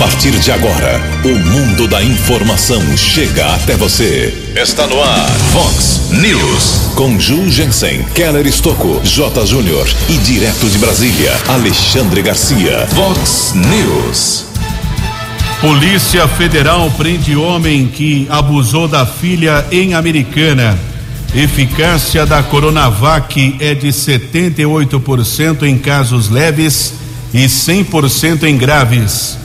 partir de agora, o mundo da informação chega até você. Está no ar, Fox News. Com Ju Jensen, Keller Estocco, J. Júnior e direto de Brasília, Alexandre Garcia. Fox News. Polícia Federal prende homem que abusou da filha em Americana. Eficácia da Coronavac é de 78% em casos leves e 100% em graves.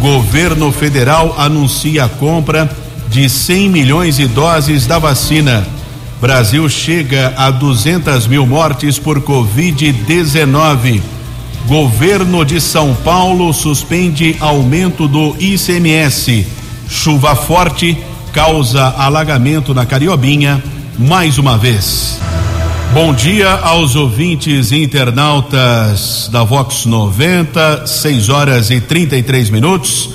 Governo federal anuncia a compra de 100 milhões de doses da vacina. Brasil chega a 200 mil mortes por Covid-19. Governo de São Paulo suspende aumento do ICMS. Chuva forte causa alagamento na Cariobinha mais uma vez. Bom dia aos ouvintes internautas da Vox 90, 6 horas e 33 minutos.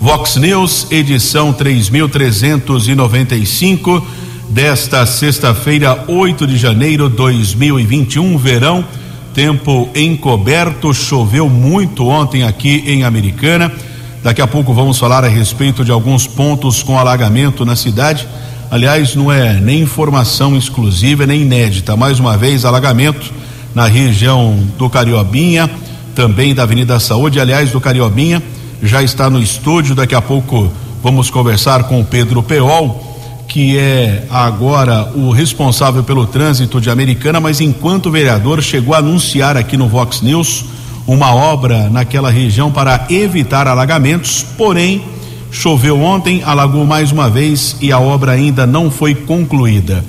Vox News, edição 3395 desta sexta-feira, 8 de janeiro de 2021, verão. Tempo encoberto, choveu muito ontem aqui em Americana. Daqui a pouco vamos falar a respeito de alguns pontos com alagamento na cidade. Aliás, não é nem informação exclusiva, nem inédita. Mais uma vez, alagamento na região do Cariobinha, também da Avenida Saúde. Aliás, do Cariobinha já está no estúdio. Daqui a pouco vamos conversar com o Pedro Peol, que é agora o responsável pelo trânsito de Americana, mas enquanto vereador chegou a anunciar aqui no Vox News uma obra naquela região para evitar alagamentos, porém Choveu ontem, alagou mais uma vez e a obra ainda não foi concluída.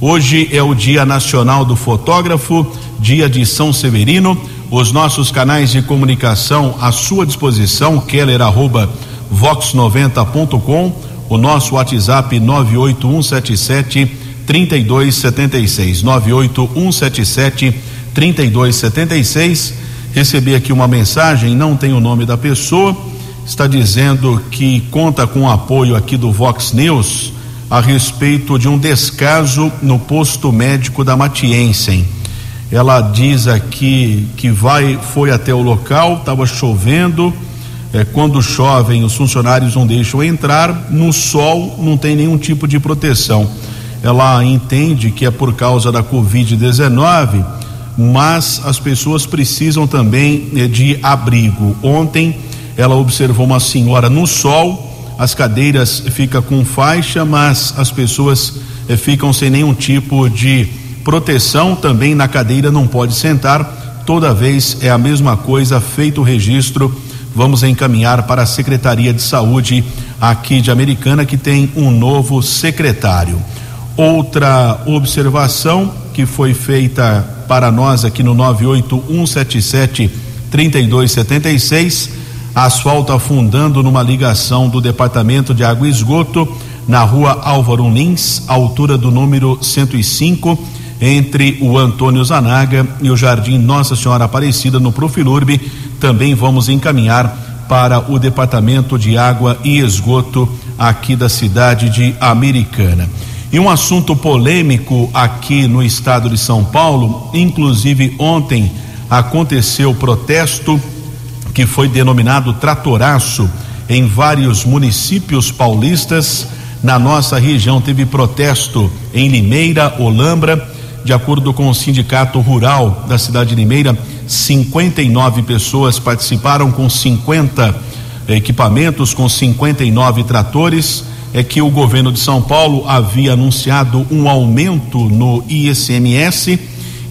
Hoje é o Dia Nacional do Fotógrafo, dia de São Severino. Os nossos canais de comunicação à sua disposição, keller arroba vox90.com, o nosso WhatsApp 98177 3276 98177 3276. Recebi aqui uma mensagem, não tem o nome da pessoa está dizendo que conta com o apoio aqui do Vox News a respeito de um descaso no posto médico da Matiensen. Ela diz aqui que vai, foi até o local, estava chovendo. É, quando chovem, os funcionários não deixam entrar. No sol, não tem nenhum tipo de proteção. Ela entende que é por causa da Covid-19, mas as pessoas precisam também é, de abrigo. Ontem, ela observou uma senhora no sol, as cadeiras ficam com faixa, mas as pessoas eh, ficam sem nenhum tipo de proteção, também na cadeira não pode sentar, toda vez é a mesma coisa, feito o registro, vamos encaminhar para a Secretaria de Saúde aqui de Americana, que tem um novo secretário. Outra observação que foi feita para nós aqui no 98177 3276 asfalto afundando numa ligação do Departamento de Água e Esgoto na rua Álvaro Lins, altura do número 105, entre o Antônio Zanaga e o Jardim Nossa Senhora Aparecida, no Profilurbe. Também vamos encaminhar para o Departamento de Água e Esgoto aqui da cidade de Americana. E um assunto polêmico aqui no estado de São Paulo, inclusive ontem aconteceu protesto que foi denominado Tratoraço em vários municípios paulistas. Na nossa região teve protesto em Limeira, Olambra. De acordo com o Sindicato Rural da cidade de Limeira, 59 pessoas participaram com 50 equipamentos, com 59 tratores. É que o governo de São Paulo havia anunciado um aumento no ICMS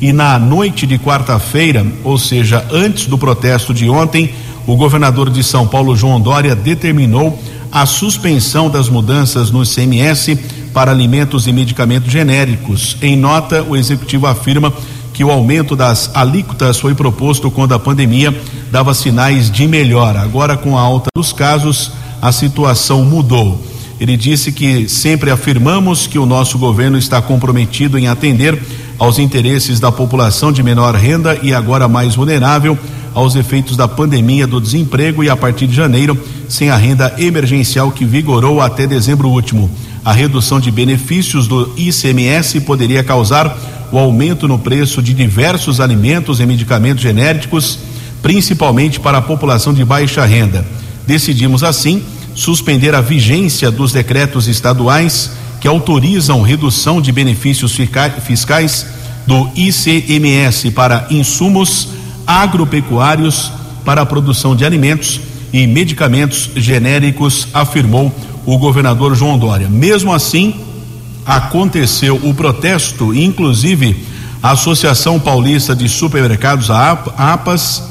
e na noite de quarta-feira, ou seja, antes do protesto de ontem, o governador de São Paulo, João Dória, determinou a suspensão das mudanças no ICMS para alimentos e medicamentos genéricos. Em nota, o executivo afirma que o aumento das alíquotas foi proposto quando a pandemia dava sinais de melhora. Agora, com a alta dos casos, a situação mudou. Ele disse que sempre afirmamos que o nosso governo está comprometido em atender aos interesses da população de menor renda e agora mais vulnerável aos efeitos da pandemia do desemprego e a partir de janeiro, sem a renda emergencial que vigorou até dezembro último. A redução de benefícios do ICMS poderia causar o aumento no preço de diversos alimentos e medicamentos genéricos, principalmente para a população de baixa renda. Decidimos, assim, suspender a vigência dos decretos estaduais que autorizam redução de benefícios fiscais do ICMS para insumos agropecuários para a produção de alimentos e medicamentos genéricos, afirmou o governador João Dória. Mesmo assim, aconteceu o protesto, inclusive a Associação Paulista de Supermercados, a APAS,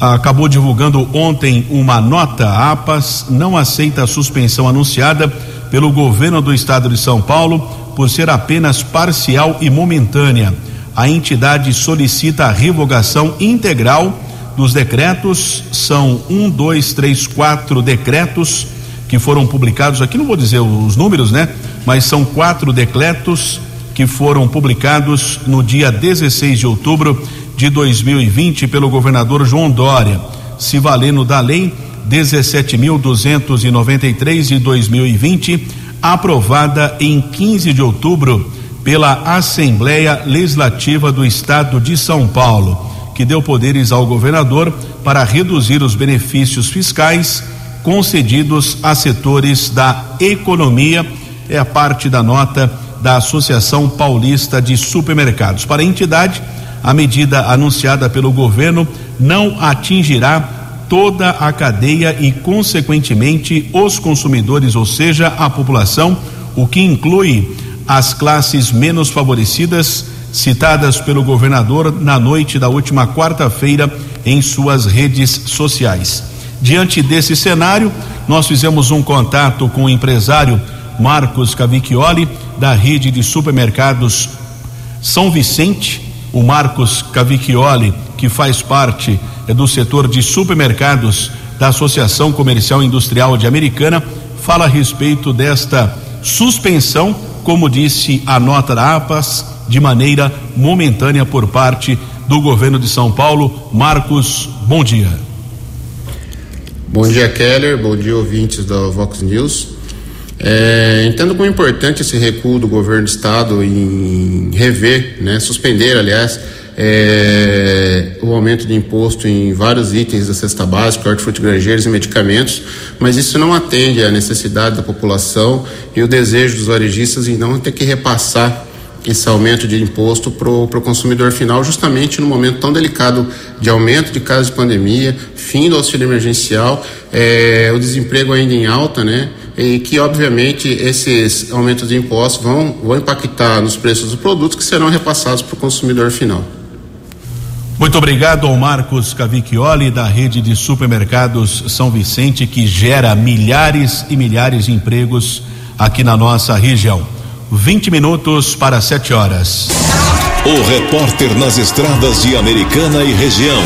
acabou divulgando ontem uma nota. A APAS não aceita a suspensão anunciada pelo governo do estado de São Paulo por ser apenas parcial e momentânea. A entidade solicita a revogação integral dos decretos. São um, dois, três, quatro decretos que foram publicados aqui. Não vou dizer os números, né? Mas são quatro decretos que foram publicados no dia 16 de outubro de 2020 pelo governador João Dória, se valendo da lei 17.293 de 2020, aprovada em 15 de outubro pela Assembleia Legislativa do Estado de São Paulo, que deu poderes ao governador para reduzir os benefícios fiscais concedidos a setores da economia. É a parte da nota da Associação Paulista de Supermercados. Para a entidade, a medida anunciada pelo governo não atingirá toda a cadeia e, consequentemente, os consumidores, ou seja, a população, o que inclui as classes menos favorecidas citadas pelo governador na noite da última quarta-feira em suas redes sociais. Diante desse cenário, nós fizemos um contato com o empresário Marcos Cavicchioli, da rede de supermercados São Vicente, o Marcos Cavicchioli, que faz parte é, do setor de supermercados da Associação Comercial Industrial de Americana, fala a respeito desta suspensão, como disse a nota da APAS, de maneira momentânea por parte do governo de São Paulo. Marcos, bom dia. Bom dia, Keller. Bom dia, ouvintes da Vox News. É, entendo como importante esse recuo do governo do estado em rever, né, suspender, aliás, é, o aumento de imposto em vários itens da cesta básica, hortifruti granjeiros e medicamentos, mas isso não atende à necessidade da população e o desejo dos varejistas em não ter que repassar esse aumento de imposto para o consumidor final, justamente no momento tão delicado de aumento de casos de pandemia, fim do auxílio emergencial, é, o desemprego ainda em alta, né? E que, obviamente, esses aumentos de impostos vão, vão impactar nos preços dos produtos que serão repassados para o consumidor final. Muito obrigado ao Marcos Cavicchioli, da rede de supermercados São Vicente, que gera milhares e milhares de empregos aqui na nossa região. 20 minutos para 7 horas. O repórter nas estradas de Americana e região.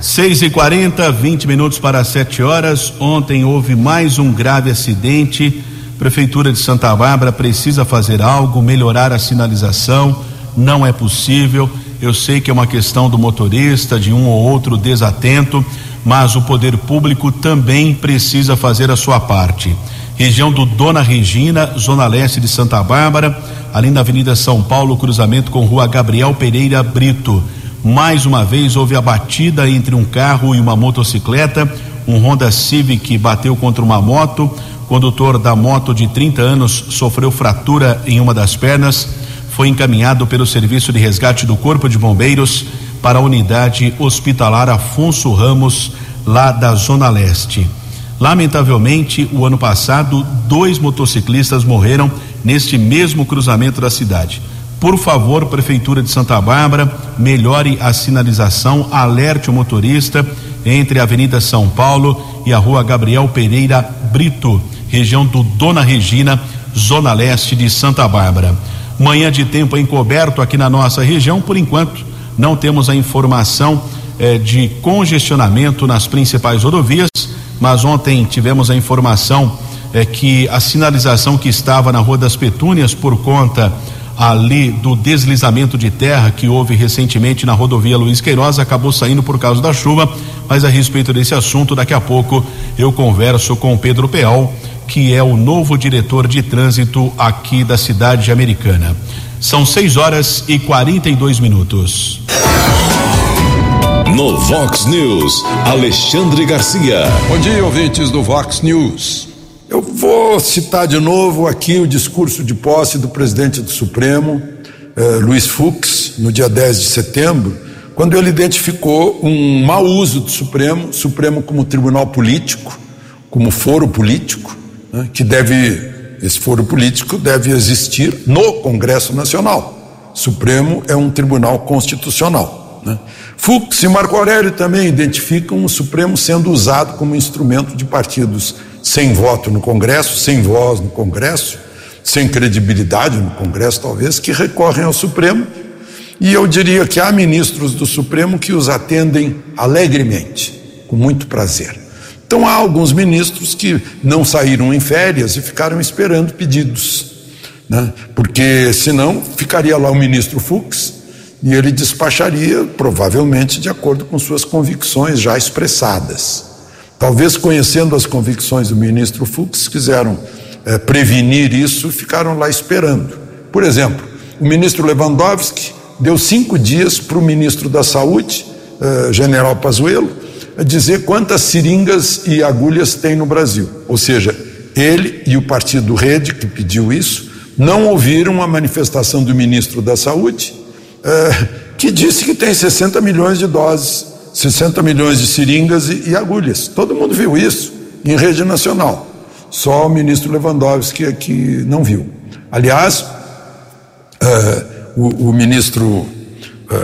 6 e 40 20 minutos para 7 horas. Ontem houve mais um grave acidente. Prefeitura de Santa Bárbara precisa fazer algo, melhorar a sinalização. Não é possível. Eu sei que é uma questão do motorista, de um ou outro desatento, mas o poder público também precisa fazer a sua parte região do Dona Regina, zona leste de Santa Bárbara, ali na Avenida São Paulo, cruzamento com Rua Gabriel Pereira Brito. Mais uma vez houve a batida entre um carro e uma motocicleta. Um Honda Civic bateu contra uma moto. Condutor da moto de 30 anos sofreu fratura em uma das pernas. Foi encaminhado pelo Serviço de Resgate do Corpo de Bombeiros para a unidade hospitalar Afonso Ramos, lá da Zona Leste. Lamentavelmente, o ano passado, dois motociclistas morreram neste mesmo cruzamento da cidade. Por favor, Prefeitura de Santa Bárbara, melhore a sinalização, alerte o motorista entre a Avenida São Paulo e a Rua Gabriel Pereira Brito, região do Dona Regina, zona leste de Santa Bárbara. Manhã de tempo encoberto aqui na nossa região, por enquanto, não temos a informação eh, de congestionamento nas principais rodovias mas ontem tivemos a informação é, que a sinalização que estava na Rua das Petúnias por conta ali do deslizamento de terra que houve recentemente na rodovia Luiz Queiroz acabou saindo por causa da chuva, mas a respeito desse assunto daqui a pouco eu converso com Pedro Peal, que é o novo diretor de trânsito aqui da cidade americana. São 6 horas e 42 minutos. No Vox News, Alexandre Garcia. Bom dia, ouvintes do Vox News. Eu vou citar de novo aqui o discurso de posse do presidente do Supremo, eh, Luiz Fux, no dia 10 de setembro, quando ele identificou um mau uso do Supremo, Supremo como tribunal político, como foro político, né, que deve, esse foro político deve existir no Congresso Nacional. Supremo é um tribunal constitucional. Né? Fux e Marco Aurélio também identificam o Supremo sendo usado como instrumento de partidos sem voto no Congresso, sem voz no Congresso, sem credibilidade no Congresso, talvez, que recorrem ao Supremo. E eu diria que há ministros do Supremo que os atendem alegremente, com muito prazer. Então há alguns ministros que não saíram em férias e ficaram esperando pedidos, né? porque senão ficaria lá o ministro Fux e ele despacharia, provavelmente, de acordo com suas convicções já expressadas. Talvez conhecendo as convicções do ministro Fux, quiseram é, prevenir isso e ficaram lá esperando. Por exemplo, o ministro Lewandowski deu cinco dias para o ministro da Saúde, é, general Pazuello, dizer quantas seringas e agulhas tem no Brasil. Ou seja, ele e o partido Rede, que pediu isso, não ouviram a manifestação do ministro da Saúde é, que disse que tem 60 milhões de doses, 60 milhões de seringas e, e, agulhas. Todo mundo viu isso em rede nacional. Só o ministro Lewandowski é que não viu. Aliás, é, o, o, ministro é,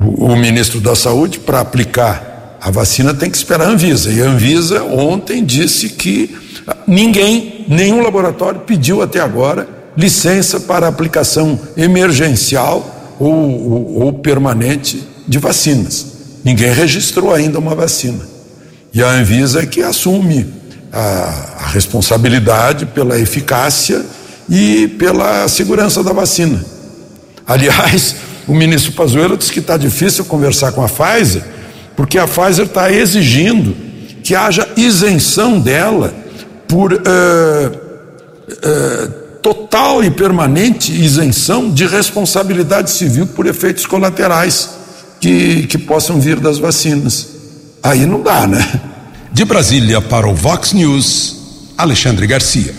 o, o, ministro da Saúde para aplicar a vacina tem que esperar a Anvisa. E a Anvisa ontem disse que ninguém, nenhum laboratório pediu até agora licença para aplicação emergencial ou, ou, ou permanente de vacinas. Ninguém registrou ainda uma vacina. E a Anvisa é que assume a, a responsabilidade pela eficácia e pela segurança da vacina. Aliás, o ministro Pazuello disse que está difícil conversar com a Pfizer, porque a Pfizer está exigindo que haja isenção dela por uh, uh, total e permanente isenção de responsabilidade civil por efeitos colaterais que, que possam vir das vacinas. Aí não dá, né? De Brasília para o Vox News, Alexandre Garcia.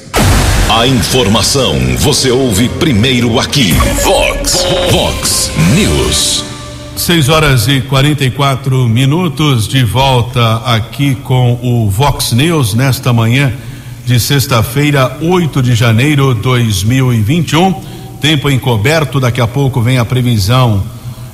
A informação você ouve primeiro aqui. Vox, Vox News. 6 horas e 44 minutos de volta aqui com o Vox News nesta manhã de sexta-feira, 8 de janeiro de 2021. Tempo encoberto, daqui a pouco vem a previsão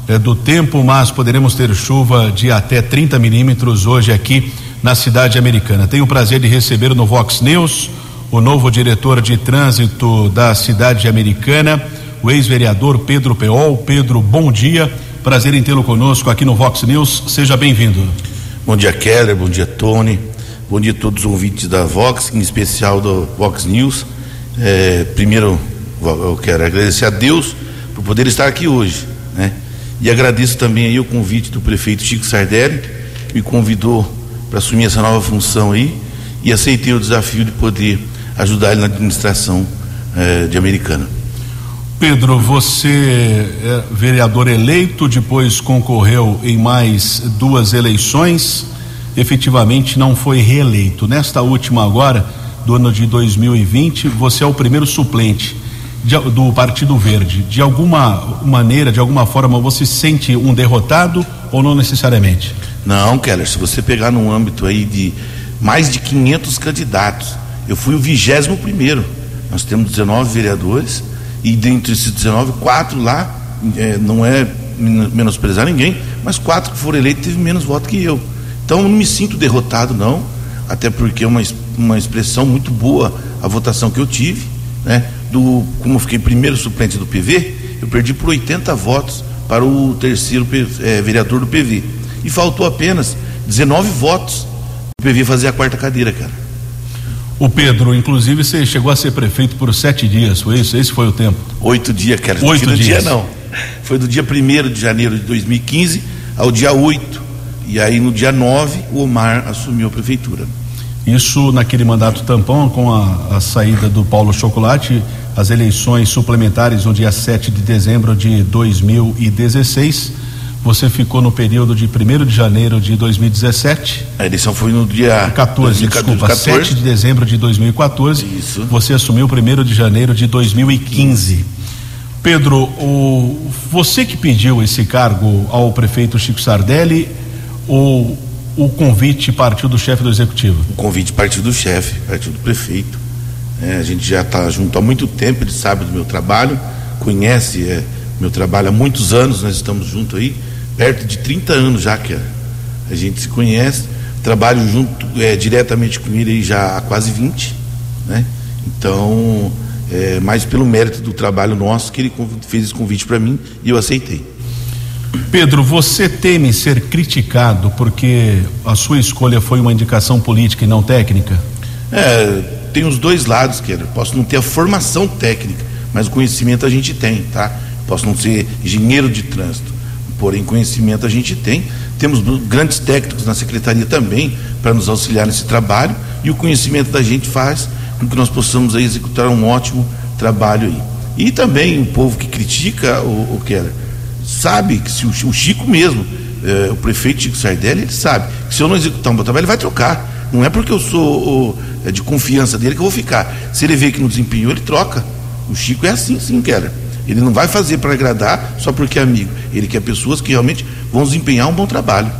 eh, do tempo, mas poderemos ter chuva de até 30 milímetros hoje aqui na cidade americana. Tenho o prazer de receber no Vox News o novo diretor de trânsito da cidade americana, o ex-vereador Pedro Peol. Pedro, bom dia. Prazer em tê-lo conosco aqui no Vox News. Seja bem-vindo. Bom dia, Keller. Bom dia, Tony. Bom dia a todos os ouvintes da Vox, em especial do Vox News. É, primeiro, eu quero agradecer a Deus por poder estar aqui hoje, né? E agradeço também aí o convite do prefeito Chico Sardelli, que me convidou para assumir essa nova função aí e aceitei o desafio de poder ajudar ele na administração é, de Americana. Pedro, você é vereador eleito, depois concorreu em mais duas eleições efetivamente não foi reeleito. Nesta última agora, do ano de 2020, você é o primeiro suplente de, do Partido Verde. De alguma maneira, de alguma forma, você se sente um derrotado ou não necessariamente? Não, Keller, se você pegar num âmbito aí de mais de 500 candidatos, eu fui o vigésimo primeiro. Nós temos 19 vereadores e dentre esses 19, quatro lá, é, não é menosprezar ninguém, mas quatro que foram eleitos teve menos voto que eu. Então, não me sinto derrotado, não, até porque é uma, uma expressão muito boa a votação que eu tive, né? Do, como eu fiquei primeiro suplente do PV, eu perdi por 80 votos para o terceiro é, vereador do PV. E faltou apenas 19 votos para o PV fazer a quarta cadeira, cara. O Pedro, inclusive, você chegou a ser prefeito por sete dias, foi isso? Esse foi o tempo? Oito dias, cara. Oito dias. dia não. Foi do dia 1 de janeiro de 2015 ao dia 8 e aí no dia 9 o Omar assumiu a prefeitura. Isso naquele mandato tampão, com a, a saída do Paulo Chocolate, as eleições suplementares no dia 7 de dezembro de 2016. Você ficou no período de 1 de janeiro de 2017. A eleição foi no dia 14, 2014, desculpa, 14. 7 de dezembro de 2014. Isso. Você assumiu 1 de janeiro de 2015. Pedro, o, você que pediu esse cargo ao prefeito Chico Sardelli o convite partiu do chefe do executivo? O convite partiu do chefe, partiu do prefeito. É, a gente já está junto há muito tempo, ele sabe do meu trabalho, conhece é, meu trabalho há muitos anos, nós estamos juntos aí, perto de 30 anos já que a gente se conhece, trabalho junto é, diretamente com ele já há quase 20, né? Então, é, mais pelo mérito do trabalho nosso que ele fez esse convite para mim e eu aceitei. Pedro, você teme ser criticado porque a sua escolha foi uma indicação política e não técnica? É, tem os dois lados, quero. Posso não ter a formação técnica, mas o conhecimento a gente tem, tá? Posso não ser engenheiro de trânsito, porém conhecimento a gente tem. Temos grandes técnicos na secretaria também para nos auxiliar nesse trabalho e o conhecimento da gente faz com que nós possamos aí executar um ótimo trabalho aí. E também o povo que critica o, o Keller sabe que se o, Chico mesmo, eh, o prefeito Chico Sardelli, ele sabe que se eu não executar um bom trabalho, ele vai trocar. Não é porque eu sou é de confiança dele que eu vou ficar. Se ele vê que não desempenhou, ele troca. O Chico é assim, sim, Keller. Ele não vai fazer para agradar só porque é amigo. Ele quer pessoas que realmente vão desempenhar um bom trabalho.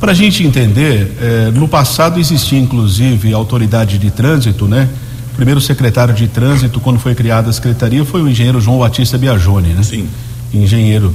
Para a gente entender, eh, no passado existia inclusive autoridade de trânsito, né? O primeiro secretário de trânsito, quando foi criada a secretaria, foi o engenheiro João Batista Biagione, né? Sim. Engenheiro.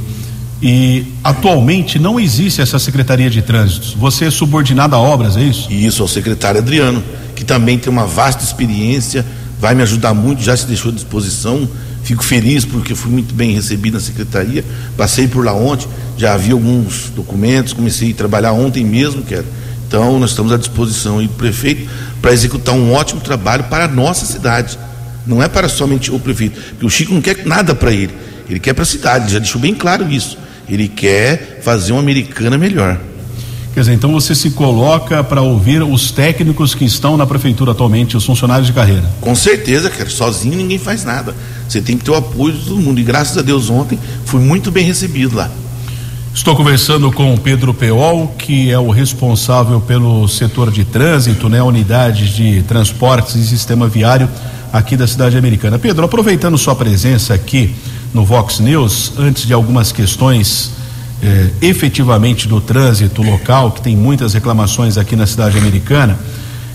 E atualmente não existe essa secretaria de trânsito. Você é subordinado a obras, é isso? Isso, ao secretário Adriano, que também tem uma vasta experiência, vai me ajudar muito, já se deixou à disposição. Fico feliz porque fui muito bem recebido na secretaria. Passei por lá ontem, já vi alguns documentos, comecei a trabalhar ontem mesmo, quero. Então, nós estamos à disposição do prefeito para executar um ótimo trabalho para a nossa cidade. Não é para somente o prefeito, porque o Chico não quer nada para ele, ele quer para a cidade, já deixou bem claro isso. Ele quer fazer uma americana melhor. Quer dizer, então você se coloca para ouvir os técnicos que estão na prefeitura atualmente, os funcionários de carreira? Com certeza, cara. Sozinho ninguém faz nada. Você tem que ter o apoio de todo mundo. E graças a Deus ontem fui muito bem recebido lá. Estou conversando com o Pedro Peol, que é o responsável pelo setor de trânsito, né, unidades de transportes e sistema viário aqui da cidade americana. Pedro, aproveitando sua presença aqui no Vox News, antes de algumas questões eh, efetivamente do trânsito local, que tem muitas reclamações aqui na cidade americana,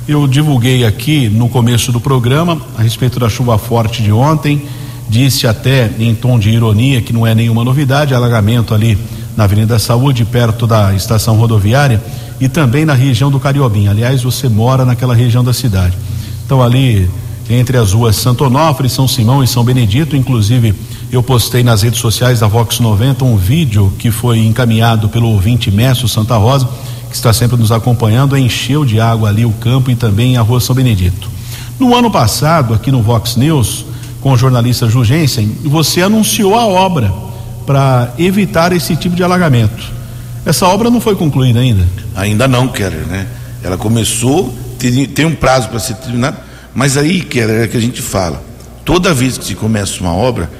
eu divulguei aqui no começo do programa a respeito da chuva forte de ontem, disse até em tom de ironia que não é nenhuma novidade, alagamento ali na Avenida Saúde, perto da estação rodoviária, e também na região do Cariobim. Aliás, você mora naquela região da cidade. Então, ali entre as ruas Santo Onofre, São Simão e São Benedito, inclusive eu postei nas redes sociais da Vox 90 um vídeo que foi encaminhado pelo ouvinte Messo Santa Rosa, que está sempre nos acompanhando, encheu de água ali o campo e também a rua São Benedito. No ano passado, aqui no Vox News, com o jornalista Jugensen, você anunciou a obra para evitar esse tipo de alagamento. Essa obra não foi concluída ainda? Ainda não, Keller, né? Ela começou, tem, tem um prazo para ser terminado, mas aí, Keller, é que a gente fala. Toda vez que se começa uma obra,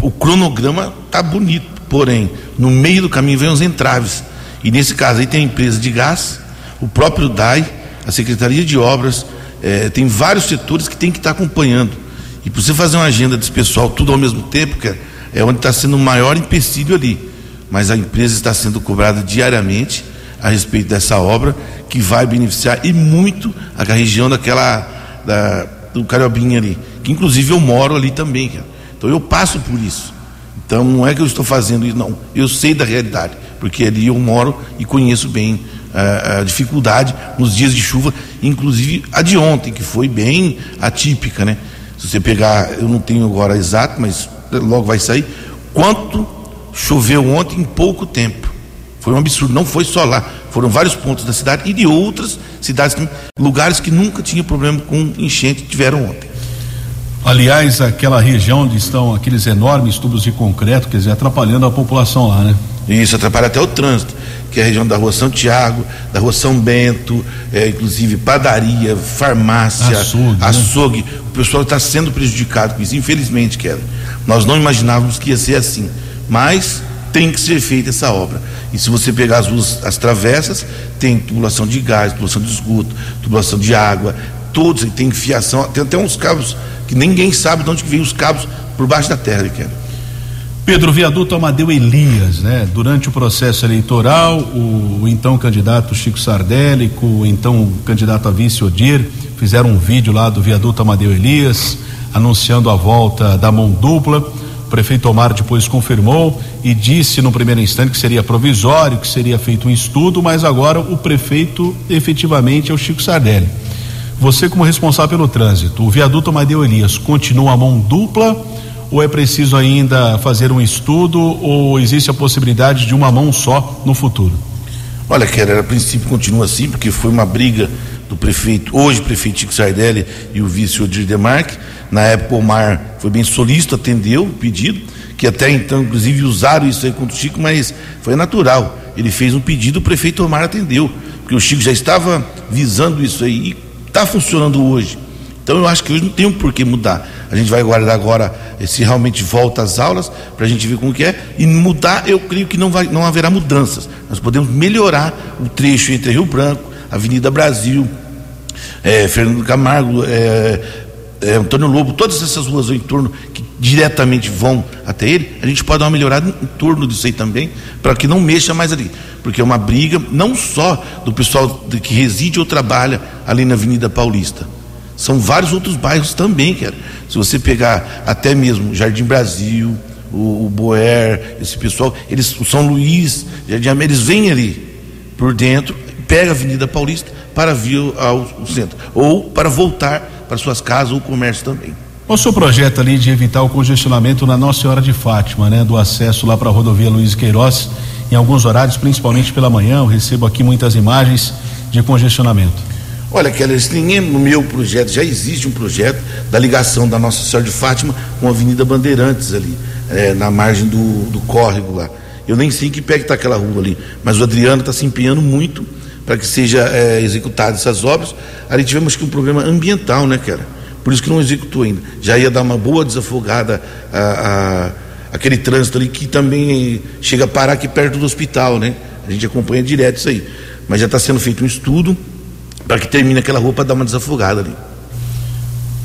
o cronograma tá bonito, porém, no meio do caminho vem os entraves. E nesse caso aí tem a empresa de gás, o próprio DAI, a Secretaria de Obras, eh, tem vários setores que tem que estar tá acompanhando. E para você fazer uma agenda desse pessoal tudo ao mesmo tempo, Keller, é onde está sendo o maior empecilho ali. Mas a empresa está sendo cobrada diariamente a respeito dessa obra, que vai beneficiar e muito a região daquela da, do Cariobinha ali, que inclusive eu moro ali também. Cara. Então eu passo por isso. Então não é que eu estou fazendo isso, não. Eu sei da realidade, porque ali eu moro e conheço bem a, a dificuldade nos dias de chuva, inclusive a de ontem, que foi bem atípica, né? Se você pegar, eu não tenho agora exato, mas logo vai sair. Quanto choveu ontem em pouco tempo. Foi um absurdo, não foi só lá, foram vários pontos da cidade e de outras cidades, lugares que nunca tinha problema com enchente tiveram ontem. Aliás, aquela região onde estão aqueles enormes tubos de concreto, quer dizer, atrapalhando a população lá, né? Isso, atrapalha até o trânsito, que é a região da rua São Tiago, da rua São Bento, é, inclusive padaria, farmácia, açougue. Né? açougue. Né? O pessoal está sendo prejudicado com isso, infelizmente, quero. Nós não imaginávamos que ia ser assim. Mas tem que ser feita essa obra. E se você pegar as ruas, as travessas, tem tubulação de gás, tubulação de esgoto, tubulação de água, todos, tem fiação, tem até uns cabos que ninguém sabe de onde vem os cabos por baixo da terra, Ricardo. Pedro, viaduto Amadeu Elias, né? Durante o processo eleitoral, o, o então candidato Chico Sardelli, o então candidato a vice Odir, fizeram um vídeo lá do viaduto Amadeu Elias, anunciando a volta da mão dupla. O prefeito Omar depois confirmou e disse no primeiro instante que seria provisório, que seria feito um estudo, mas agora o prefeito efetivamente é o Chico Sardelli. Você, como responsável pelo trânsito, o viaduto Amadeu Elias continua a mão dupla ou é preciso ainda fazer um estudo ou existe a possibilidade de uma mão só no futuro? Olha, Keller, a princípio continua assim, porque foi uma briga do prefeito, hoje prefeito Chico Sardelli e o vice Odir Demarque. Na época o Omar foi bem solícito, atendeu o pedido, que até então, inclusive, usaram isso aí contra o Chico, mas foi natural. Ele fez um pedido, o prefeito Omar atendeu, porque o Chico já estava visando isso aí e está funcionando hoje. Então eu acho que hoje não tem um porquê mudar. A gente vai aguardar agora se realmente volta às aulas para a gente ver como que é e mudar. Eu creio que não vai, não haverá mudanças. Nós podemos melhorar o trecho entre Rio Branco, Avenida Brasil, é, Fernando Camargo, é, é, Antônio Lobo, todas essas ruas ao entorno que diretamente vão até ele, a gente pode dar uma melhorada em torno disso aí também, para que não mexa mais ali. Porque é uma briga não só do pessoal que reside ou trabalha ali na Avenida Paulista são vários outros bairros também, cara. Se você pegar até mesmo Jardim Brasil, o, o Boer, esse pessoal, eles, o São Luís, Jardim América, eles vêm ali por dentro, pega a Avenida Paulista para vir ao, centro, ou para voltar para suas casas ou comércio também. Qual o seu projeto ali de evitar o congestionamento na Nossa Senhora de Fátima, né? Do acesso lá para a rodovia Luiz Queiroz, em alguns horários, principalmente pela manhã, eu recebo aqui muitas imagens de congestionamento. Olha, Keller, é no meu projeto, já existe um projeto da ligação da Nossa Senhora de Fátima com a Avenida Bandeirantes ali, é, na margem do, do córrego lá. Eu nem sei que pé que está aquela rua ali, mas o Adriano está se empenhando muito para que seja é, executadas essas obras. Ali tivemos que um problema ambiental, né, Keller? Por isso que não executou ainda. Já ia dar uma boa desafogada a, a aquele trânsito ali que também chega a parar aqui perto do hospital, né? A gente acompanha direto isso aí. Mas já está sendo feito um estudo para que termine aquela rua para dar uma desafogada ali.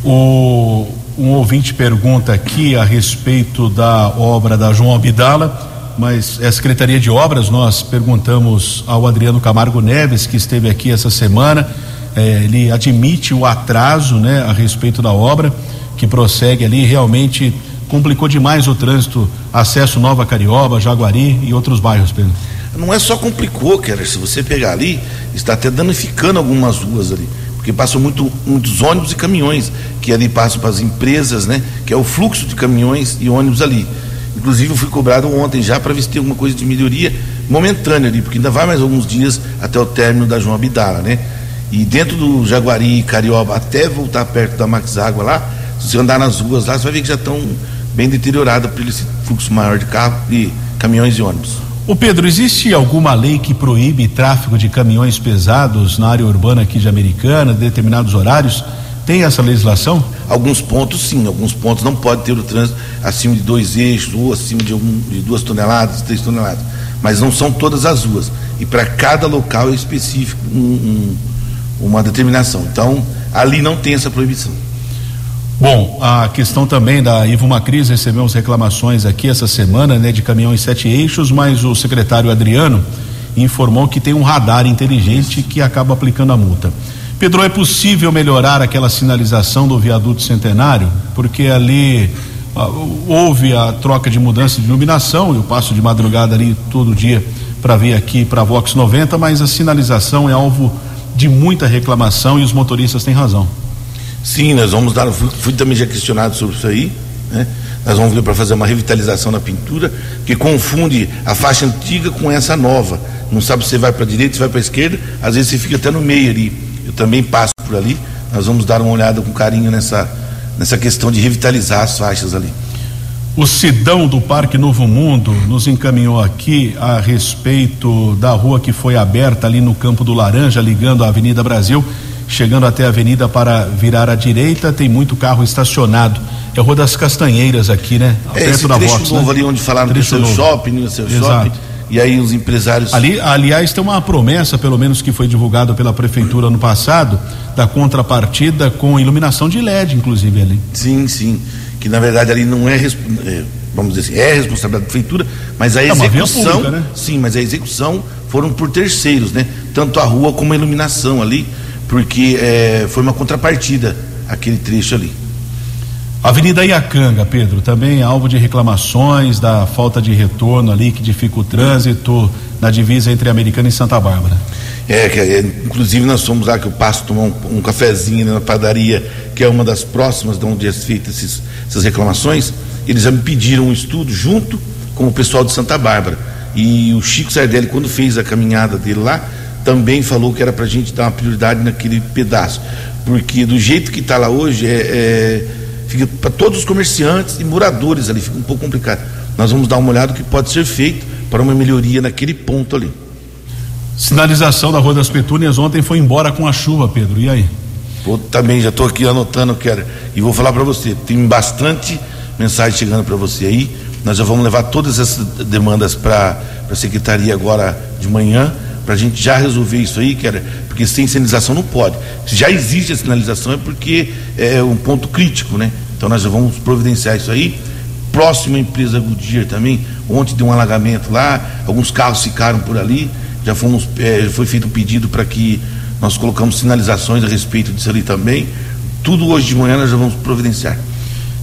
O, um ouvinte pergunta aqui a respeito da obra da João Abdala, mas é a Secretaria de Obras, nós perguntamos ao Adriano Camargo Neves, que esteve aqui essa semana, é, ele admite o atraso né, a respeito da obra, que prossegue ali, realmente complicou demais o trânsito, acesso Nova Carioba, Jaguari e outros bairros, Pedro. Não é só complicou, Keller, se você pegar ali, está até danificando algumas ruas ali, porque passam muito, muitos ônibus e caminhões que ali passam para as empresas, né? Que é o fluxo de caminhões e ônibus ali. Inclusive eu fui cobrado ontem já para ver se tem alguma coisa de melhoria momentânea ali, porque ainda vai mais alguns dias até o término da João Abdala, né? E dentro do Jaguari e Carioba, até voltar perto da Max Água lá, se você andar nas ruas lá, você vai ver que já estão bem deterioradas por esse fluxo maior de carro e caminhões e ônibus. O Pedro, existe alguma lei que proíbe tráfego de caminhões pesados na área urbana aqui de Americana, determinados horários? Tem essa legislação? Alguns pontos sim, alguns pontos não pode ter o trânsito acima de dois eixos ou acima de, algum, de duas toneladas, três toneladas. Mas não são todas as ruas. E para cada local é específico um, um, uma determinação. Então, ali não tem essa proibição. Bom, a questão também da Ivo Macris, recebemos reclamações aqui essa semana, né, de caminhões sete eixos, mas o secretário Adriano informou que tem um radar inteligente que acaba aplicando a multa. Pedro, é possível melhorar aquela sinalização do viaduto centenário? Porque ali uh, houve a troca de mudança de iluminação, eu passo de madrugada ali todo dia para vir aqui para a Vox 90, mas a sinalização é alvo de muita reclamação e os motoristas têm razão. Sim, nós vamos dar. Fui, fui também já questionado sobre isso aí. Né? Nós vamos ver para fazer uma revitalização na pintura, que confunde a faixa antiga com essa nova. Não sabe se você vai para a direita, se vai para a esquerda, às vezes você fica até no meio ali. Eu também passo por ali. Nós vamos dar uma olhada com carinho nessa, nessa questão de revitalizar as faixas ali. O Sidão do Parque Novo Mundo nos encaminhou aqui a respeito da rua que foi aberta ali no Campo do Laranja, ligando à Avenida Brasil chegando até a avenida para virar à direita, tem muito carro estacionado. É a Rua das Castanheiras aqui, né? É, Perto esse da trecho Vox, novo né? ali onde falaram do seu shopping, no seu Exato. shopping. E aí os empresários. Ali, aliás, tem uma promessa, pelo menos que foi divulgada pela prefeitura no passado, da contrapartida com iluminação de LED, inclusive ali. Sim, sim. Que na verdade ali não é, é vamos dizer assim, é responsabilidade da prefeitura, mas a é execução, é pública, né? sim, mas a execução foram por terceiros, né? Tanto a rua como a iluminação ali, porque é, foi uma contrapartida aquele trecho ali. Avenida Iacanga, Pedro, também alvo de reclamações da falta de retorno ali que dificulta o trânsito na divisa entre Americana e Santa Bárbara. É, é inclusive nós fomos lá que eu passo tomar um, um cafezinho na padaria, que é uma das próximas de onde é feita esses, essas reclamações. Eles já me pediram um estudo junto com o pessoal de Santa Bárbara. E o Chico Sardelli, quando fez a caminhada dele lá, também falou que era para a gente dar uma prioridade naquele pedaço. Porque do jeito que está lá hoje, é, é fica para todos os comerciantes e moradores ali, fica um pouco complicado. Nós vamos dar uma olhada no que pode ser feito para uma melhoria naquele ponto ali. Sinalização da Rua das Petúnias ontem foi embora com a chuva, Pedro. E aí? Também já estou aqui anotando, quero. E vou falar para você, tem bastante mensagem chegando para você aí. Nós já vamos levar todas essas demandas para a secretaria agora de manhã, para a gente já resolver isso aí, quero porque sem sinalização não pode. Se já existe a sinalização é porque é um ponto crítico, né? Então nós já vamos providenciar isso aí. Próxima empresa Goodyear também, ontem deu um alagamento lá, alguns carros ficaram por ali, já fomos, é, foi feito um pedido para que nós colocamos sinalizações a respeito disso ali também. Tudo hoje de manhã nós já vamos providenciar.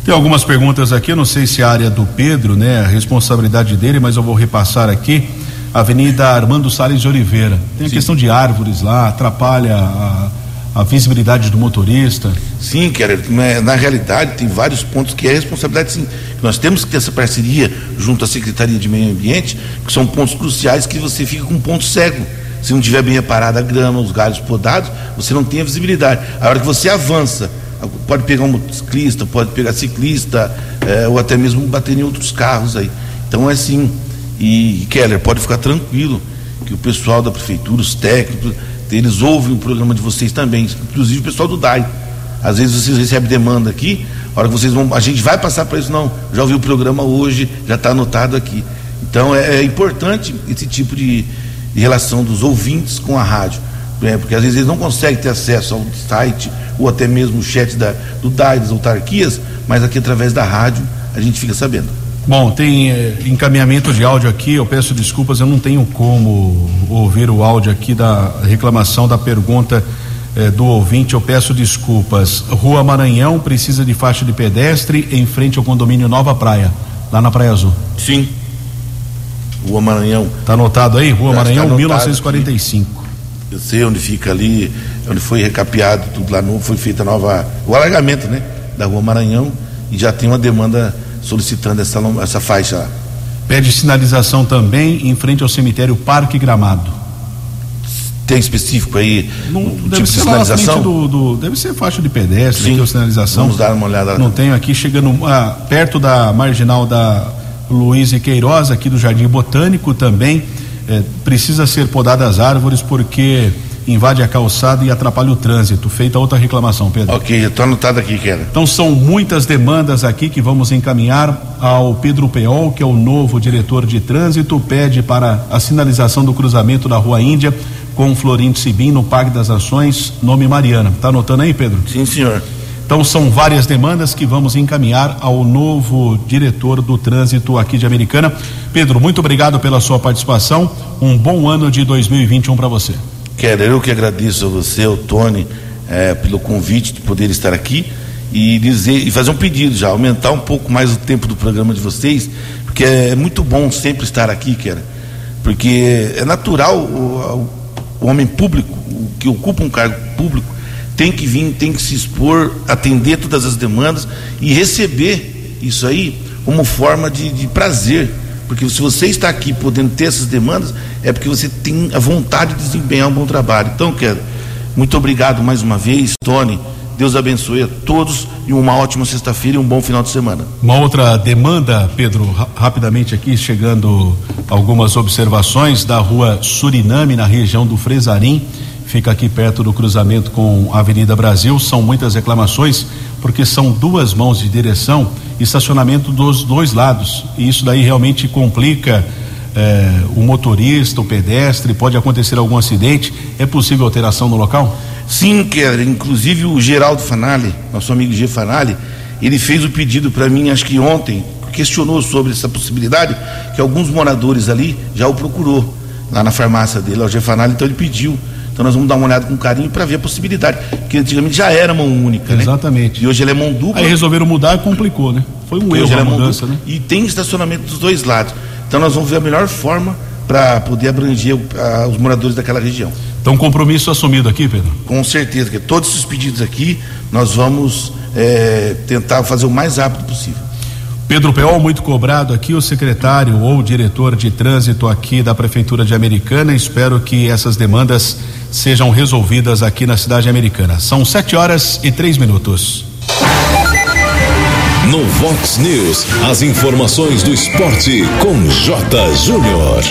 Tem algumas perguntas aqui, eu não sei se é a área do Pedro, né, a responsabilidade dele, mas eu vou repassar aqui. Avenida Armando Salles de Oliveira. Tem a Sim. questão de árvores lá, atrapalha a, a visibilidade do motorista. Sim, quero. Na realidade, tem vários pontos que é responsabilidade, sim. Nós temos que ter essa parceria junto à Secretaria de Meio Ambiente, que são pontos cruciais que você fica com um ponto cego. Se não tiver bem aparada a grama, os galhos podados, você não tem a visibilidade. A hora que você avança, pode pegar um motociclista, pode pegar ciclista, é, ou até mesmo bater em outros carros aí. Então é assim, e Keller, pode ficar tranquilo que o pessoal da prefeitura, os técnicos, eles ouvem o programa de vocês também, inclusive o pessoal do DAI. Às vezes vocês recebem demanda aqui, a hora que vocês vão, a gente vai passar para isso, não. Já ouviu o programa hoje, já está anotado aqui. Então é, é, importante esse tipo de, de, relação dos ouvintes com a rádio. Né? Porque às vezes eles não conseguem ter acesso ao site ou até mesmo o chat da, do DAI, das autarquias, mas aqui através da rádio a gente fica sabendo. Bom, tem eh, encaminhamento de áudio aqui, eu peço desculpas, eu não tenho como ouvir o áudio aqui da reclamação da pergunta eh, do ouvinte, eu peço desculpas. Rua Maranhão precisa de faixa de pedestre em frente ao condomínio Nova Praia, lá na Praia Azul. Sim. Rua Maranhão. Tá anotado aí? Rua Já Maranhão, 1945. Aqui. Eu sei onde fica ali, onde foi recapeado tudo lá novo, foi feita nova. o alargamento, né? Da Rua Maranhão e já tem uma demanda solicitando essa, essa faixa. Pede sinalização também em frente ao cemitério Parque Gramado. Tem específico aí? Não, tipo deve ser de sinalização? Do, do, deve ser faixa de pedestre, Sim. Aqui, sinalização. Vamos dar uma olhada. Não tenho aqui, chegando ah, perto da marginal da Luiz e Queiroz, aqui do Jardim Botânico também. Eh, precisa ser podadas árvores porque invade a calçada e atrapalha o trânsito. Feita outra reclamação, Pedro. Ok, estou anotado aqui, Kera. Então são muitas demandas aqui que vamos encaminhar ao Pedro Peol, que é o novo diretor de trânsito, pede para a sinalização do cruzamento da Rua Índia com Florindo Sibim no Parque das Nações, nome Mariana. Tá anotando aí, Pedro? Sim, senhor. Então são várias demandas que vamos encaminhar ao novo diretor do trânsito aqui de Americana. Pedro, muito obrigado pela sua participação. Um bom ano de 2021 para você. Quero eu que agradeço a você, ao Tony, é, pelo convite de poder estar aqui e dizer e fazer um pedido já, aumentar um pouco mais o tempo do programa de vocês, porque é muito bom sempre estar aqui, quero, porque é natural o, o homem público, o que ocupa um cargo público, tem que vir, tem que se expor, atender todas as demandas e receber isso aí como forma de, de prazer porque se você está aqui podendo ter essas demandas, é porque você tem a vontade de desempenhar um bom trabalho. Então, quero muito obrigado mais uma vez, Tony. Deus abençoe a todos e uma ótima sexta-feira e um bom final de semana. Uma outra demanda, Pedro, rapidamente aqui, chegando algumas observações da rua Suriname, na região do Fresarim, fica aqui perto do cruzamento com a Avenida Brasil. São muitas reclamações, porque são duas mãos de direção e estacionamento dos dois lados. E isso daí realmente complica eh, o motorista, o pedestre, pode acontecer algum acidente. É possível alteração no local? Sim, quer. Inclusive o Geraldo Fanali, nosso amigo G. Fanali, ele fez o pedido para mim, acho que ontem, questionou sobre essa possibilidade, que alguns moradores ali já o procurou lá na farmácia dele, o G. Fanali, então ele pediu. Então nós vamos dar uma olhada com carinho para ver a possibilidade, porque antigamente já era mão única, Exatamente. né? E hoje ele é mão dupla. Aí resolveram mudar e complicou, né? Foi um erro a ela é mudança, né? E tem estacionamento dos dois lados. Então nós vamos ver a melhor forma para poder abranger o- a- os moradores daquela região. Então, compromisso assumido aqui, Pedro. Com certeza, que todos esses pedidos aqui nós vamos eh, tentar fazer o mais rápido possível. Pedro Peol, muito cobrado aqui, o secretário ou diretor de trânsito aqui da Prefeitura de Americana. Espero que essas demandas sejam resolvidas aqui na cidade americana. São sete horas e três minutos. No Vox News, as informações do esporte com J. Júnior.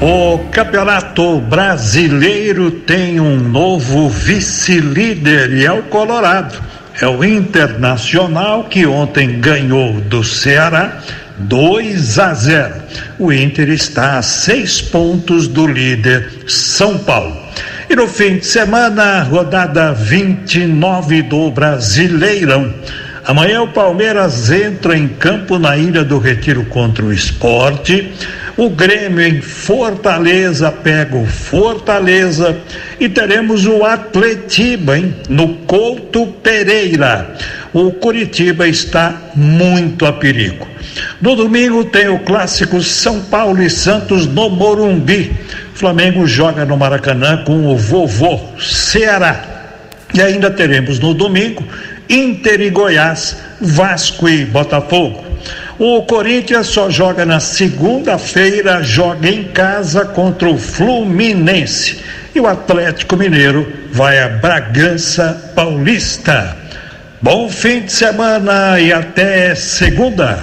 O Campeonato Brasileiro tem um novo vice-líder e é o Colorado. É o Internacional que ontem ganhou do Ceará 2 a 0. O Inter está a seis pontos do líder São Paulo. E no fim de semana, rodada 29 do Brasileirão. Amanhã o Palmeiras entra em campo na Ilha do Retiro contra o Esporte. O Grêmio em Fortaleza pega o Fortaleza e teremos o Atletiba, hein? No Couto Pereira. O Curitiba está muito a perigo. No domingo tem o clássico São Paulo e Santos no Morumbi. Flamengo joga no Maracanã com o vovô Ceará. E ainda teremos no domingo Inter e Goiás, Vasco e Botafogo. O Corinthians só joga na segunda-feira, joga em casa contra o Fluminense. E o Atlético Mineiro vai a Bragança Paulista. Bom fim de semana e até segunda.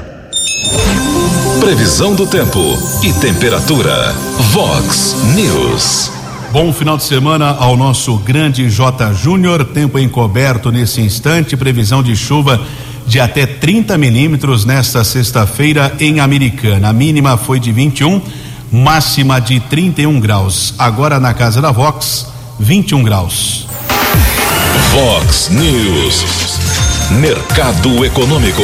Previsão do tempo e temperatura. Vox News. Bom final de semana ao nosso grande J. Júnior. Tempo encoberto nesse instante. Previsão de chuva de até 30 milímetros nesta sexta-feira em Americana. A mínima foi de 21, máxima de 31 graus. Agora na casa da Vox, 21 graus. Vox News. Mercado Econômico.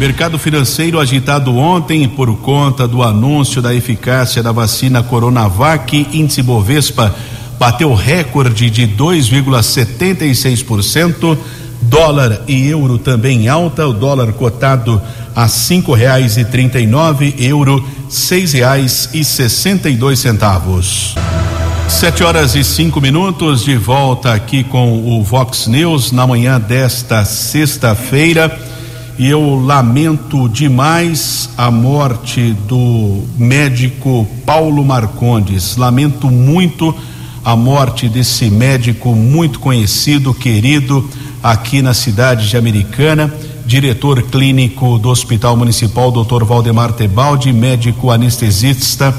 Mercado financeiro agitado ontem por conta do anúncio da eficácia da vacina Coronavac. Índice Bovespa bateu recorde de 2,76%. Dólar e euro também em alta. O dólar cotado a cinco reais e trinta e nove, euro seis reais e sessenta e dois centavos. Sete horas e cinco minutos de volta aqui com o Vox News na manhã desta sexta-feira. E eu lamento demais a morte do médico Paulo Marcondes. Lamento muito a morte desse médico muito conhecido, querido aqui na cidade de Americana, diretor clínico do Hospital Municipal, Dr. Valdemar Tebaldi, médico anestesista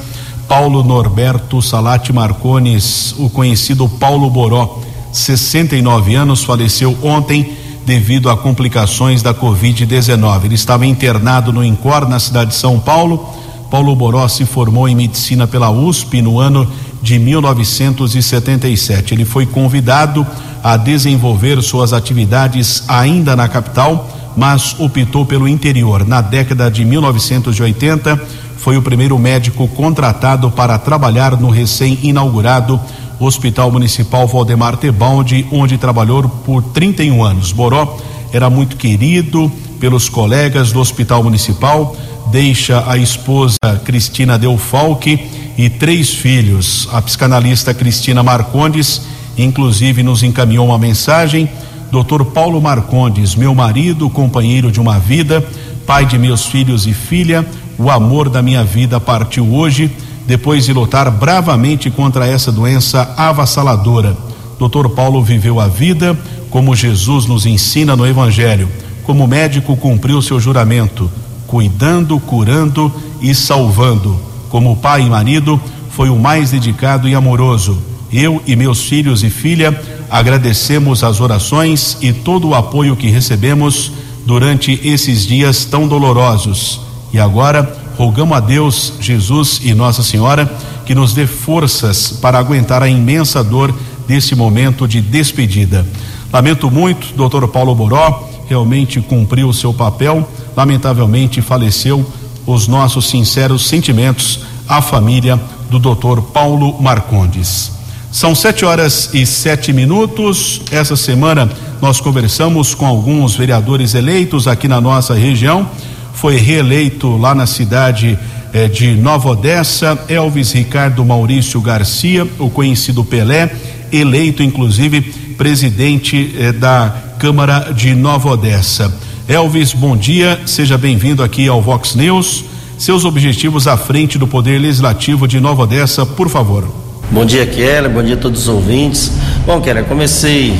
Paulo Norberto Salati Marcones, o conhecido Paulo Boró, 69 anos, faleceu ontem devido a complicações da Covid-19. Ele estava internado no INCOR, na cidade de São Paulo. Paulo Boró se formou em medicina pela USP no ano de 1977. Ele foi convidado a desenvolver suas atividades ainda na capital, mas optou pelo interior. Na década de 1980, foi o primeiro médico contratado para trabalhar no recém-inaugurado Hospital Municipal Valdemar Tebaldi, onde trabalhou por 31 anos. Boró era muito querido pelos colegas do Hospital Municipal, deixa a esposa Cristina Delfalque e três filhos. A psicanalista Cristina Marcondes, inclusive, nos encaminhou uma mensagem. Doutor Paulo Marcondes, meu marido, companheiro de uma vida, pai de meus filhos e filha, o amor da minha vida partiu hoje, depois de lutar bravamente contra essa doença avassaladora. Doutor Paulo viveu a vida como Jesus nos ensina no Evangelho. Como médico, cumpriu seu juramento, cuidando, curando e salvando. Como pai e marido, foi o mais dedicado e amoroso. Eu e meus filhos e filha agradecemos as orações e todo o apoio que recebemos durante esses dias tão dolorosos. E agora rogamos a Deus, Jesus e Nossa Senhora que nos dê forças para aguentar a imensa dor desse momento de despedida. Lamento muito, doutor Paulo Boró realmente cumpriu o seu papel, lamentavelmente faleceu. Os nossos sinceros sentimentos à família do doutor Paulo Marcondes. São sete horas e sete minutos. Essa semana nós conversamos com alguns vereadores eleitos aqui na nossa região. Foi reeleito lá na cidade eh, de Nova Odessa Elvis Ricardo Maurício Garcia, o conhecido Pelé, eleito inclusive presidente eh, da Câmara de Nova Odessa. Elvis, bom dia, seja bem-vindo aqui ao Vox News. Seus objetivos à frente do Poder Legislativo de Nova Odessa, por favor. Bom dia, Keller. Bom dia a todos os ouvintes. Bom, Keller, comecei,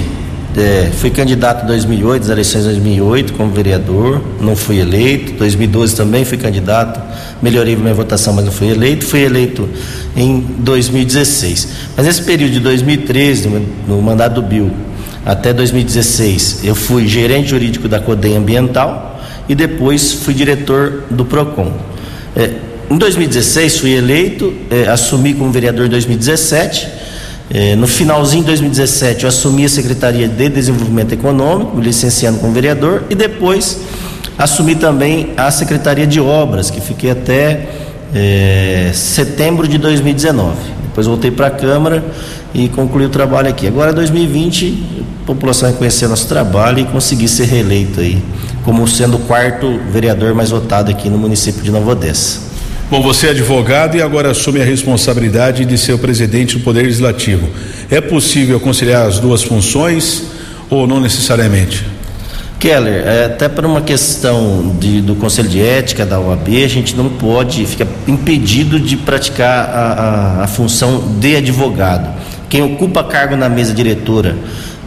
é, fui candidato em 2008, nas eleições de 2008, como vereador, não fui eleito. 2012 também fui candidato, melhorei minha votação, mas não fui eleito. Fui eleito em 2016. Mas nesse período de 2013, no, no mandato do Bill, até 2016, eu fui gerente jurídico da CODEM Ambiental e depois fui diretor do PROCON. É, em 2016 fui eleito, é, assumi como vereador em 2017. É, no finalzinho de 2017 eu assumi a Secretaria de Desenvolvimento Econômico, licenciando como vereador, e depois assumi também a Secretaria de Obras, que fiquei até é, setembro de 2019. Depois voltei para a Câmara e concluí o trabalho aqui. Agora 2020, a população reconheceu nosso trabalho e consegui ser reeleito aí, como sendo o quarto vereador mais votado aqui no município de Nova Odessa. Bom, você é advogado e agora assume a responsabilidade de ser o presidente do Poder Legislativo. É possível conciliar as duas funções ou não necessariamente? Keller, é, até por uma questão de, do Conselho de Ética da OAB, a gente não pode, fica impedido de praticar a, a, a função de advogado. Quem ocupa cargo na mesa diretora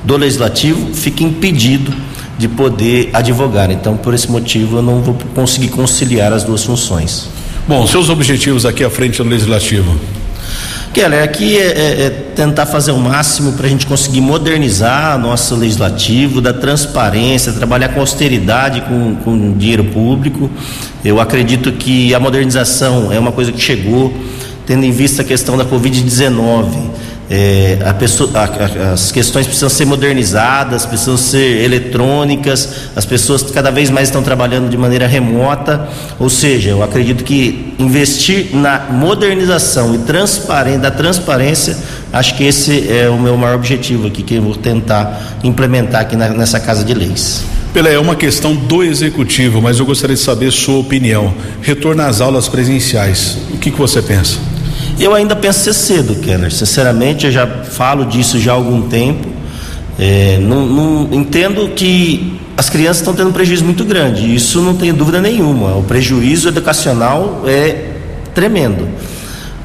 do Legislativo fica impedido de poder advogar. Então, por esse motivo, eu não vou conseguir conciliar as duas funções. Bom, seus objetivos aqui à frente do Legislativo? Keller, aqui é, é, é tentar fazer o máximo para a gente conseguir modernizar nosso legislativo, da transparência, trabalhar com austeridade com, com dinheiro público. Eu acredito que a modernização é uma coisa que chegou, tendo em vista a questão da Covid-19 é, pessoa, a, a, as questões precisam ser modernizadas, precisam ser eletrônicas, as pessoas cada vez mais estão trabalhando de maneira remota, ou seja, eu acredito que investir na modernização e transparência, da transparência, acho que esse é o meu maior objetivo aqui, que eu vou tentar implementar aqui na, nessa Casa de Leis. Pelé, é uma questão do executivo, mas eu gostaria de saber sua opinião. Retorno às aulas presenciais, o que, que você pensa? Eu ainda penso ser cedo, Keller. Sinceramente, eu já falo disso já há algum tempo. É, não, não, entendo que as crianças estão tendo um prejuízo muito grande. Isso não tenho dúvida nenhuma. O prejuízo educacional é tremendo.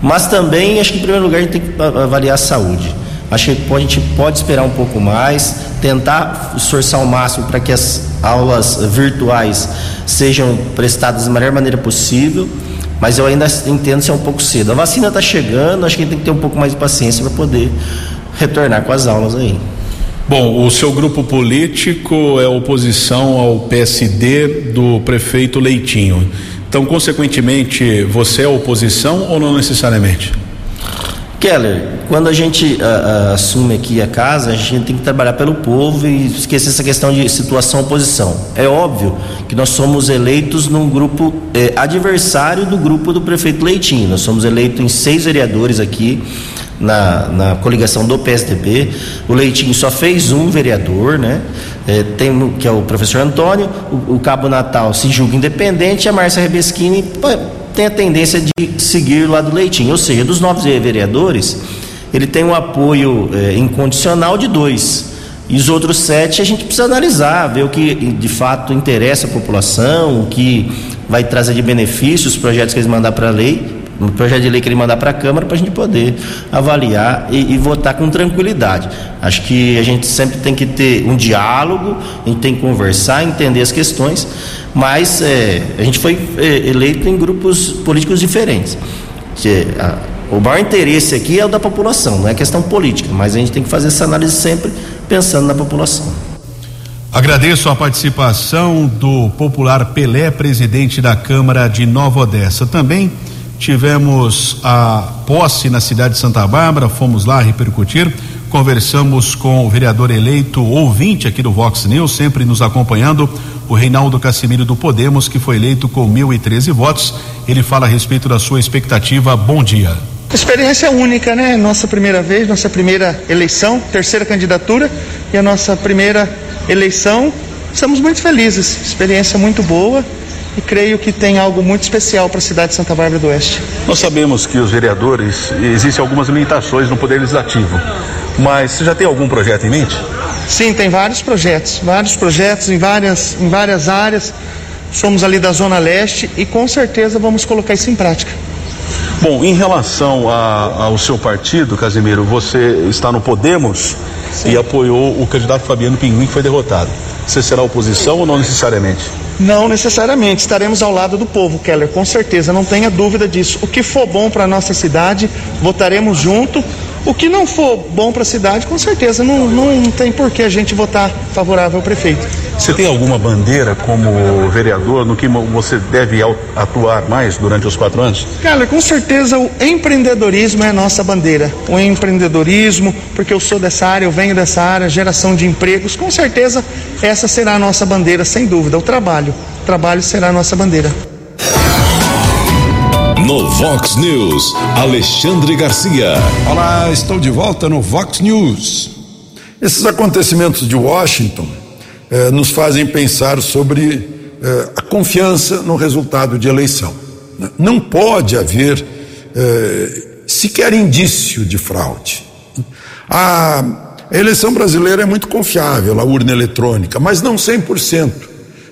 Mas também, acho que em primeiro lugar a gente tem que avaliar a saúde. Acho que a gente pode esperar um pouco mais, tentar esforçar o máximo para que as aulas virtuais sejam prestadas da melhor maneira possível mas eu ainda entendo se é um pouco cedo. A vacina está chegando, acho que tem que ter um pouco mais de paciência para poder retornar com as aulas aí. Bom, o seu grupo político é oposição ao PSD do prefeito Leitinho. Então, consequentemente, você é oposição ou não necessariamente? Keller, quando a gente uh, uh, assume aqui a casa, a gente tem que trabalhar pelo povo e esquecer essa questão de situação oposição. É óbvio que nós somos eleitos num grupo eh, adversário do grupo do prefeito Leitinho. Nós somos eleitos em seis vereadores aqui na, na coligação do PSDB. O Leitinho só fez um vereador, né? É, tem, que é o professor Antônio. O, o Cabo Natal se julga independente. E a Márcia Rebesquini tem a tendência de seguir lá do Leitinho. Ou seja, dos novos vereadores, ele tem um apoio é, incondicional de dois. E os outros sete a gente precisa analisar, ver o que de fato interessa a população, o que vai trazer de benefícios, os projetos que eles mandar para a lei, o projeto de lei que ele mandar para a Câmara, para a gente poder avaliar e, e, votar com tranquilidade. Acho que a gente sempre tem que ter um diálogo, a gente tem que conversar, entender as questões, mas é, a gente foi é, eleito em grupos políticos diferentes. Que, a, O maior interesse aqui é o da população, não é questão política, mas a gente tem que fazer essa análise sempre pensando na população. Agradeço a participação do popular Pelé, presidente da Câmara de Nova Odessa. Também tivemos a posse na cidade de Santa Bárbara, fomos lá repercutir. Conversamos com o vereador eleito, ouvinte aqui do Vox News, sempre nos acompanhando, o Reinaldo Cassimiro do Podemos, que foi eleito com 1.013 votos. Ele fala a respeito da sua expectativa. Bom dia. Experiência única, né? Nossa primeira vez, nossa primeira eleição, terceira candidatura e a nossa primeira eleição. Estamos muito felizes, experiência muito boa e creio que tem algo muito especial para a cidade de Santa Bárbara do Oeste. Nós sabemos que os vereadores, existem algumas limitações no Poder Legislativo, mas você já tem algum projeto em mente? Sim, tem vários projetos, vários projetos em várias, em várias áreas. Somos ali da Zona Leste e com certeza vamos colocar isso em prática. Bom, em relação a, ao seu partido, Casimiro, você está no Podemos Sim. e apoiou o candidato Fabiano Pinguim, que foi derrotado. Você será oposição ou não necessariamente? Não necessariamente. Estaremos ao lado do povo, Keller, com certeza, não tenha dúvida disso. O que for bom para a nossa cidade, votaremos junto o que não for bom para a cidade, com certeza, não, não tem por que a gente votar favorável ao prefeito. Você tem alguma bandeira como vereador no que você deve atuar mais durante os quatro anos? Cara, com certeza o empreendedorismo é a nossa bandeira. O empreendedorismo, porque eu sou dessa área, eu venho dessa área, geração de empregos, com certeza essa será a nossa bandeira, sem dúvida. O trabalho. O trabalho será a nossa bandeira. No Vox News, Alexandre Garcia. Olá, estou de volta no Vox News. Esses acontecimentos de Washington eh, nos fazem pensar sobre eh, a confiança no resultado de eleição. Não pode haver eh, sequer indício de fraude. A eleição brasileira é muito confiável, a urna eletrônica, mas não 100%.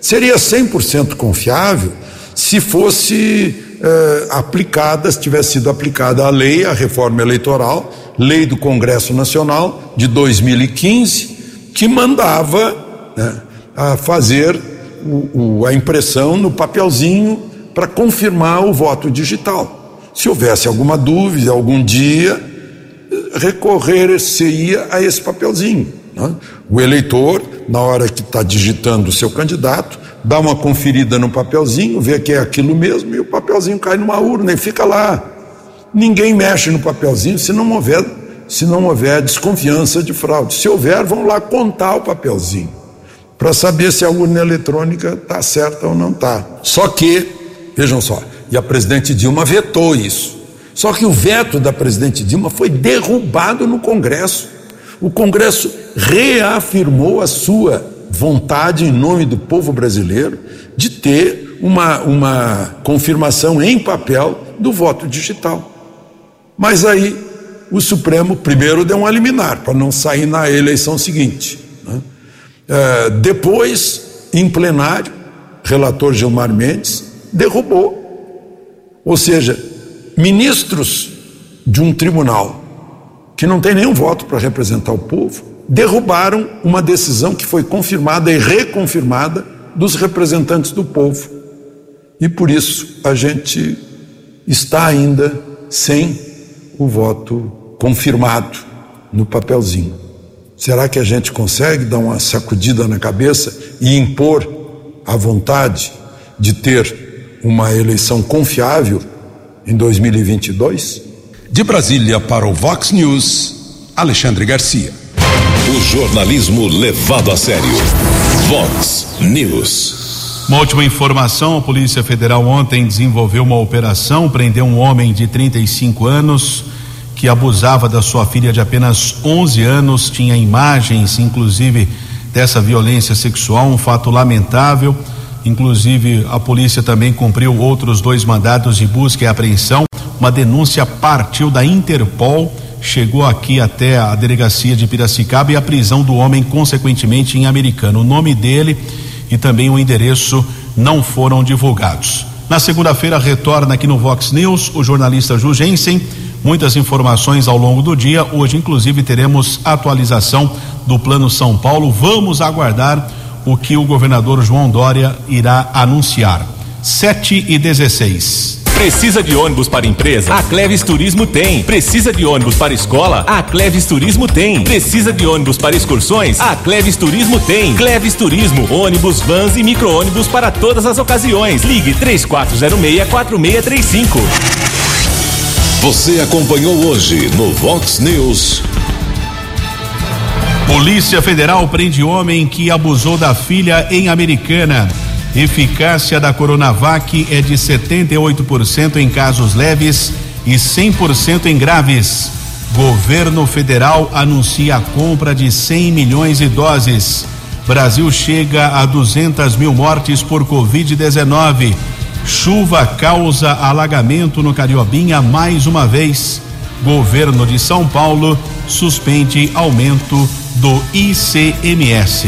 Seria 100% confiável se fosse eh, aplicada, se tivesse sido aplicada a lei, a reforma eleitoral, lei do Congresso Nacional de 2015, que mandava né, a fazer o, o, a impressão no papelzinho para confirmar o voto digital. Se houvesse alguma dúvida, algum dia, recorrer-se-ia a esse papelzinho. Né? O eleitor, na hora que está digitando o seu candidato, dá uma conferida no papelzinho, vê que é aquilo mesmo e o papelzinho cai numa urna e fica lá. Ninguém mexe no papelzinho se não houver, se não houver desconfiança de fraude. Se houver, vão lá contar o papelzinho para saber se a urna eletrônica está certa ou não está. Só que, vejam só, e a presidente Dilma vetou isso. Só que o veto da presidente Dilma foi derrubado no Congresso. O Congresso reafirmou a sua vontade, em nome do povo brasileiro, de ter uma, uma confirmação em papel do voto digital. Mas aí o Supremo primeiro deu um liminar para não sair na eleição seguinte. Né? É, depois, em plenário, relator Gilmar Mendes derrubou. Ou seja, ministros de um tribunal que não tem nenhum voto para representar o povo derrubaram uma decisão que foi confirmada e reconfirmada dos representantes do povo. E por isso a gente está ainda sem o voto confirmado no papelzinho. Será que a gente consegue dar uma sacudida na cabeça e impor a vontade de ter uma eleição confiável em 2022? De Brasília para o Vox News, Alexandre Garcia. O jornalismo levado a sério. Vox News. Uma última informação: a Polícia Federal ontem desenvolveu uma operação, prendeu um homem de 35 anos que abusava da sua filha de apenas 11 anos, tinha imagens, inclusive, dessa violência sexual, um fato lamentável. Inclusive, a polícia também cumpriu outros dois mandados de busca e apreensão. Uma denúncia partiu da Interpol chegou aqui até a delegacia de Piracicaba e a prisão do homem, consequentemente, em americano. O nome dele e também o endereço não foram divulgados. Na segunda-feira, retorna aqui no Vox News o jornalista Ju. Muitas informações ao longo do dia. Hoje, inclusive, teremos atualização do Plano São Paulo. Vamos aguardar o que o governador João Dória irá anunciar. 7 e 16. Precisa de ônibus para empresa? A Cleves Turismo tem. Precisa de ônibus para escola? A Cleves Turismo tem. Precisa de ônibus para excursões? A Cleves Turismo tem. Cleves Turismo, ônibus, vans e micro-ônibus para todas as ocasiões. Ligue 3406-4635. Você acompanhou hoje no Vox News. Polícia Federal prende homem que abusou da filha em Americana. Eficácia da Coronavac é de 78% em casos leves e 100% em graves. Governo federal anuncia a compra de 100 milhões de doses. Brasil chega a 200 mil mortes por Covid-19. Chuva causa alagamento no Cariobinha mais uma vez. Governo de São Paulo suspende aumento do ICMS.